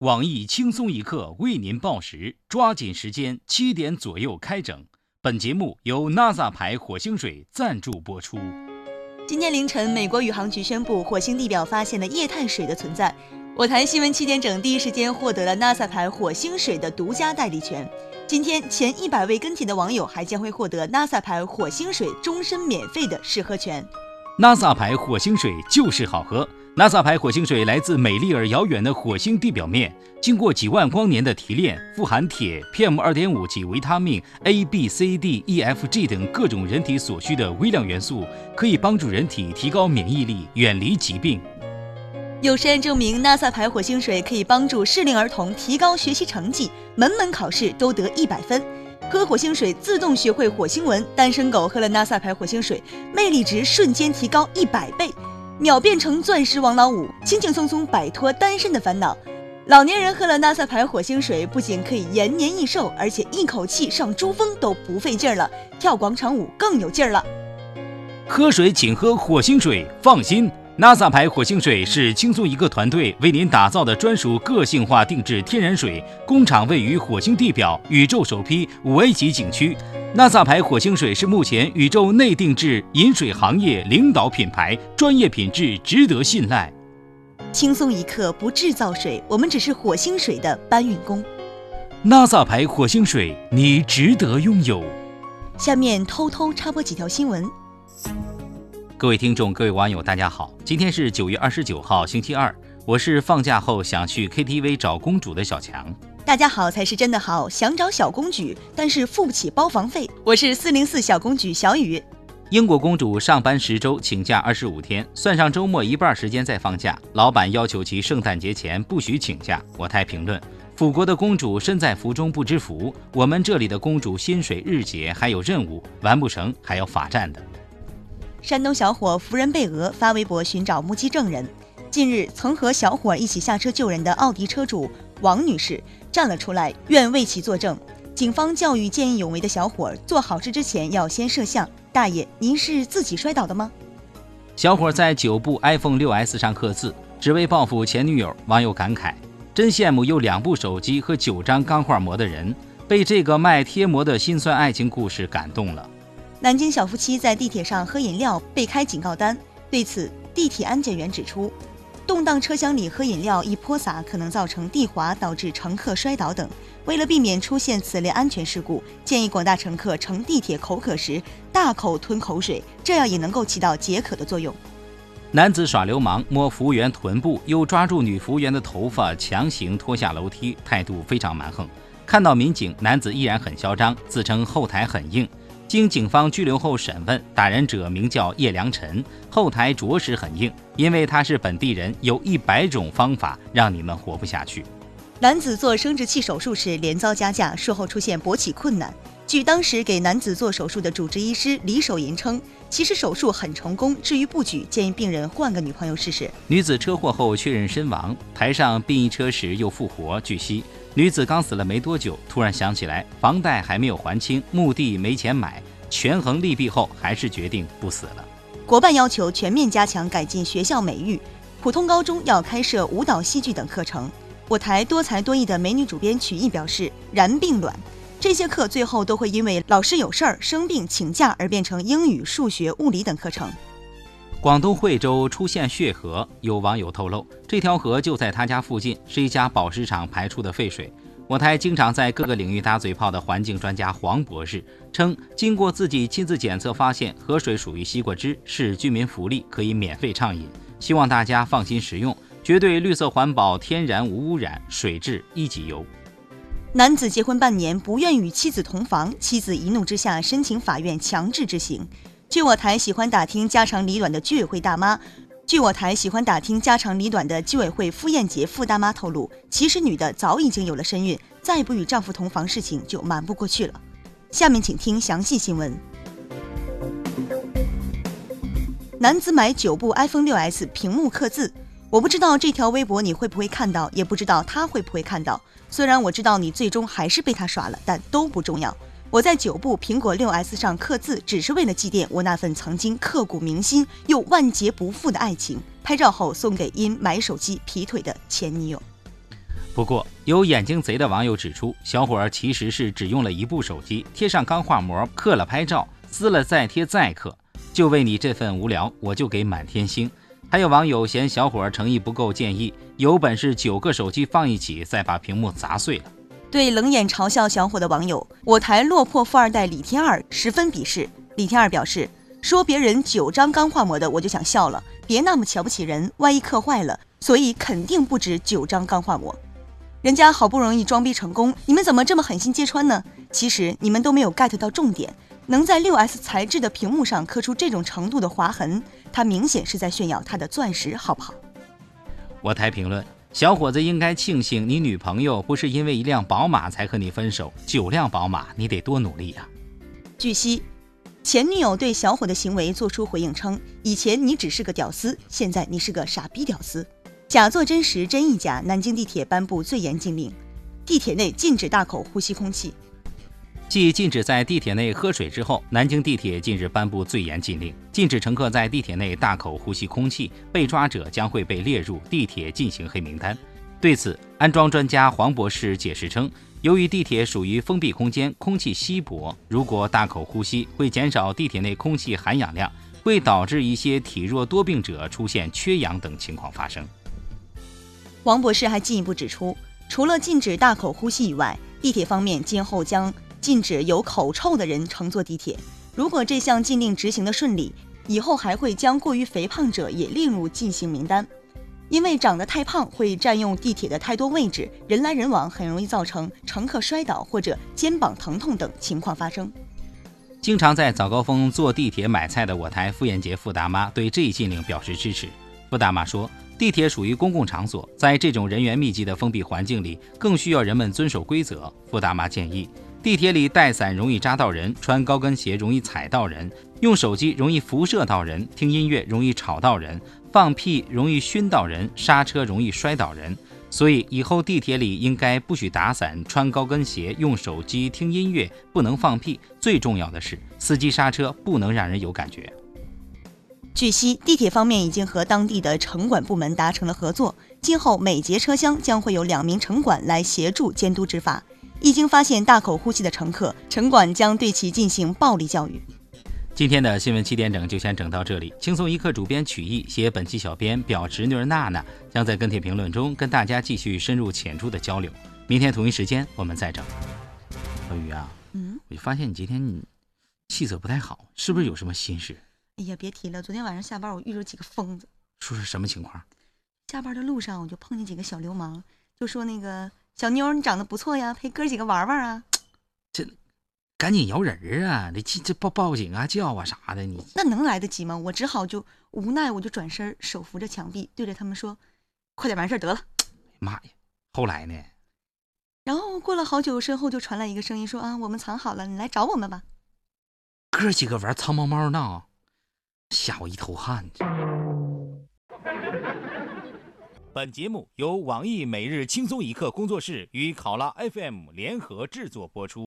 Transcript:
网易轻松一刻为您报时，抓紧时间，七点左右开整。本节目由 NASA 牌火星水赞助播出。今天凌晨，美国宇航局宣布火星地表发现了液态水的存在。我台新闻七点整第一时间获得了 NASA 牌火星水的独家代理权。今天前一百位跟帖的网友还将会获得 NASA 牌火星水终身免费的试喝权。NASA 牌火星水就是好喝。NASA 牌火星水来自美丽而遥远的火星地表面，经过几万光年的提炼，富含铁、PM 二点五及维他命 A、B、C、D、E、F、G 等各种人体所需的微量元素，可以帮助人体提高免疫力，远离疾病。有实验证明，NASA 牌火星水可以帮助适龄儿童提高学习成绩，门门考试都得一百分。喝火星水自动学会火星文，单身狗喝了 NASA 牌火星水，魅力值瞬间提高一百倍。秒变成钻石王老五，轻轻松松摆脱单身的烦恼。老年人喝了 NASA 牌火星水，不仅可以延年益寿，而且一口气上珠峰都不费劲儿了，跳广场舞更有劲儿了。喝水请喝火星水，放心。NASA 牌火星水是轻松一个团队为您打造的专属个性化定制天然水，工厂位于火星地表宇宙首批五 A 级景区。NASA 牌火星水是目前宇宙内定制饮水行业领导品牌，专业品质值得信赖。轻松一刻不制造水，我们只是火星水的搬运工。NASA 牌火星水，你值得拥有。下面偷偷插播几条新闻。各位听众，各位网友，大家好！今天是九月二十九号，星期二。我是放假后想去 KTV 找公主的小强。大家好才是真的好，想找小公举，但是付不起包房费。我是四零四小公举小雨。英国公主上班十周，请假二十五天，算上周末一半时间在放假。老板要求其圣诞节前不许请假。我台评论：辅国的公主身在福中不知福，我们这里的公主薪水日结，还有任务，完不成还要罚站的。山东小伙福人被讹，发微博寻找目击证人。近日，曾和小伙一起下车救人的奥迪车主王女士站了出来，愿为其作证。警方教育见义勇为的小伙，做好事之前要先摄像。大爷，您是自己摔倒的吗？小伙在九部 iPhone 6s 上刻字，只为报复前女友。网友感慨：真羡慕有两部手机和九张钢化膜的人，被这个卖贴膜的心酸爱情故事感动了。南京小夫妻在地铁上喝饮料被开警告单，对此，地铁安检员指出，动荡车厢里喝饮料一泼洒可能造成地滑，导致乘客摔倒等。为了避免出现此类安全事故，建议广大乘客乘地铁口渴时大口吞口水，这样也能够起到解渴的作用。男子耍流氓摸服务员臀部，又抓住女服务员的头发强行拖下楼梯，态度非常蛮横。看到民警，男子依然很嚣张，自称后台很硬。经警方拘留后审问，打人者名叫叶良辰，后台着实很硬，因为他是本地人，有一百种方法让你们活不下去。男子做生殖器手术时连遭加价，术后出现勃起困难。据当时给男子做手术的主治医师李守银称，其实手术很成功，至于不举，建议病人换个女朋友试试。女子车祸后确认身亡，抬上殡仪车时又复活。据悉。女子刚死了没多久，突然想起来房贷还没有还清，墓地没钱买，权衡利弊后，还是决定不死了。国办要求全面加强改进学校美育，普通高中要开设舞蹈、戏剧等课程。我台多才多艺的美女主编曲艺表示，然并卵，这些课最后都会因为老师有事儿、生病请假而变成英语、数学、物理等课程。广东惠州出现血河，有网友透露，这条河就在他家附近，是一家宝石厂排出的废水。我台经常在各个领域打嘴炮的环境专家黄博士称，经过自己亲自检测，发现河水属于西瓜汁，是居民福利，可以免费畅饮，希望大家放心食用，绝对绿色环保、天然无污染，水质一级优。男子结婚半年不愿与妻子同房，妻子一怒之下申请法院强制执行。据我台喜欢打听家长里短的居委会大妈，据我台喜欢打听家长里短的居委会付艳杰付大妈透露，其实女的早已经有了身孕，再不与丈夫同房，事情就瞒不过去了。下面请听详细新闻。男子买九部 iPhone 6s 屏幕刻字，我不知道这条微博你会不会看到，也不知道他会不会看到。虽然我知道你最终还是被他耍了，但都不重要。我在九部苹果六 S 上刻字，只是为了祭奠我那份曾经刻骨铭心又万劫不复的爱情。拍照后送给因买手机劈腿的前女友。不过，有眼睛贼的网友指出，小伙儿其实是只用了一部手机，贴上钢化膜，刻了拍照，撕了再贴再刻，就为你这份无聊，我就给满天星。还有网友嫌小伙儿诚意不够，建议有本事九个手机放一起，再把屏幕砸碎了。对冷眼嘲笑小伙的网友，我台落魄富二代李天二十分鄙视。李天二表示，说别人九张钢化膜的，我就想笑了，别那么瞧不起人，万一刻坏了，所以肯定不止九张钢化膜。人家好不容易装逼成功，你们怎么这么狠心揭穿呢？其实你们都没有 get 到重点，能在六 S 材质的屏幕上刻出这种程度的划痕，它明显是在炫耀他的钻石，好不好？我台评论。小伙子应该庆幸，你女朋友不是因为一辆宝马才和你分手，九辆宝马你得多努力呀。据悉，前女友对小伙的行为作出回应称：“以前你只是个屌丝，现在你是个傻逼屌丝。”假作真实，真亦假。南京地铁颁布最严禁令，地铁内禁止大口呼吸空气。继禁止在地铁内喝水之后，南京地铁近日颁布最严禁令，禁止乘客在地铁内大口呼吸空气，被抓者将会被列入地铁进行黑名单。对此，安装专家黄博士解释称，由于地铁属于封闭空间，空气稀薄，如果大口呼吸，会减少地铁内空气含氧量，会导致一些体弱多病者出现缺氧等情况发生。黄博士还进一步指出，除了禁止大口呼吸以外，地铁方面今后将禁止有口臭的人乘坐地铁。如果这项禁令执行的顺利，以后还会将过于肥胖者也列入禁行名单。因为长得太胖会占用地铁的太多位置，人来人往，很容易造成乘客摔倒或者肩膀疼痛等情况发生。经常在早高峰坐地铁买菜的我台傅艳杰傅大妈对这一禁令表示支持。傅大妈说，地铁属于公共场所，在这种人员密集的封闭环境里，更需要人们遵守规则。傅大妈建议。地铁里带伞容易扎到人，穿高跟鞋容易踩到人，用手机容易辐射到人，听音乐容易吵到人，放屁容易熏到人，刹车容易摔倒人。所以以后地铁里应该不许打伞、穿高跟鞋、用手机、听音乐，不能放屁。最重要的是，司机刹车不能让人有感觉。据悉，地铁方面已经和当地的城管部门达成了合作，今后每节车厢将会有两名城管来协助监督执法。一经发现大口呼吸的乘客，城管将对其进行暴力教育。今天的新闻七点整就先整到这里。轻松一刻主编曲艺，携本期小编表侄女儿娜娜将在跟帖评论中跟大家继续深入浅出的交流。明天同一时间我们再整。小雨啊，嗯，我就发现你今天你气色不太好，是不是有什么心事？哎呀，别提了，昨天晚上下班我遇着几个疯子。说是什么情况？下班的路上我就碰见几个小流氓，就说那个。小妞，你长得不错呀，陪哥几个玩玩啊！这，赶紧摇人儿啊！你这这报报警啊，叫啊啥的，你那能来得及吗？我只好就无奈，我就转身手扶着墙壁，对着他们说：“快点完事儿得了。”妈呀！后来呢？然后过了好久，身后就传来一个声音说：“啊，我们藏好了，你来找我们吧。”哥几个玩藏猫猫呢，吓我一头汗。本节目由网易每日轻松一刻工作室与考拉 FM 联合制作播出。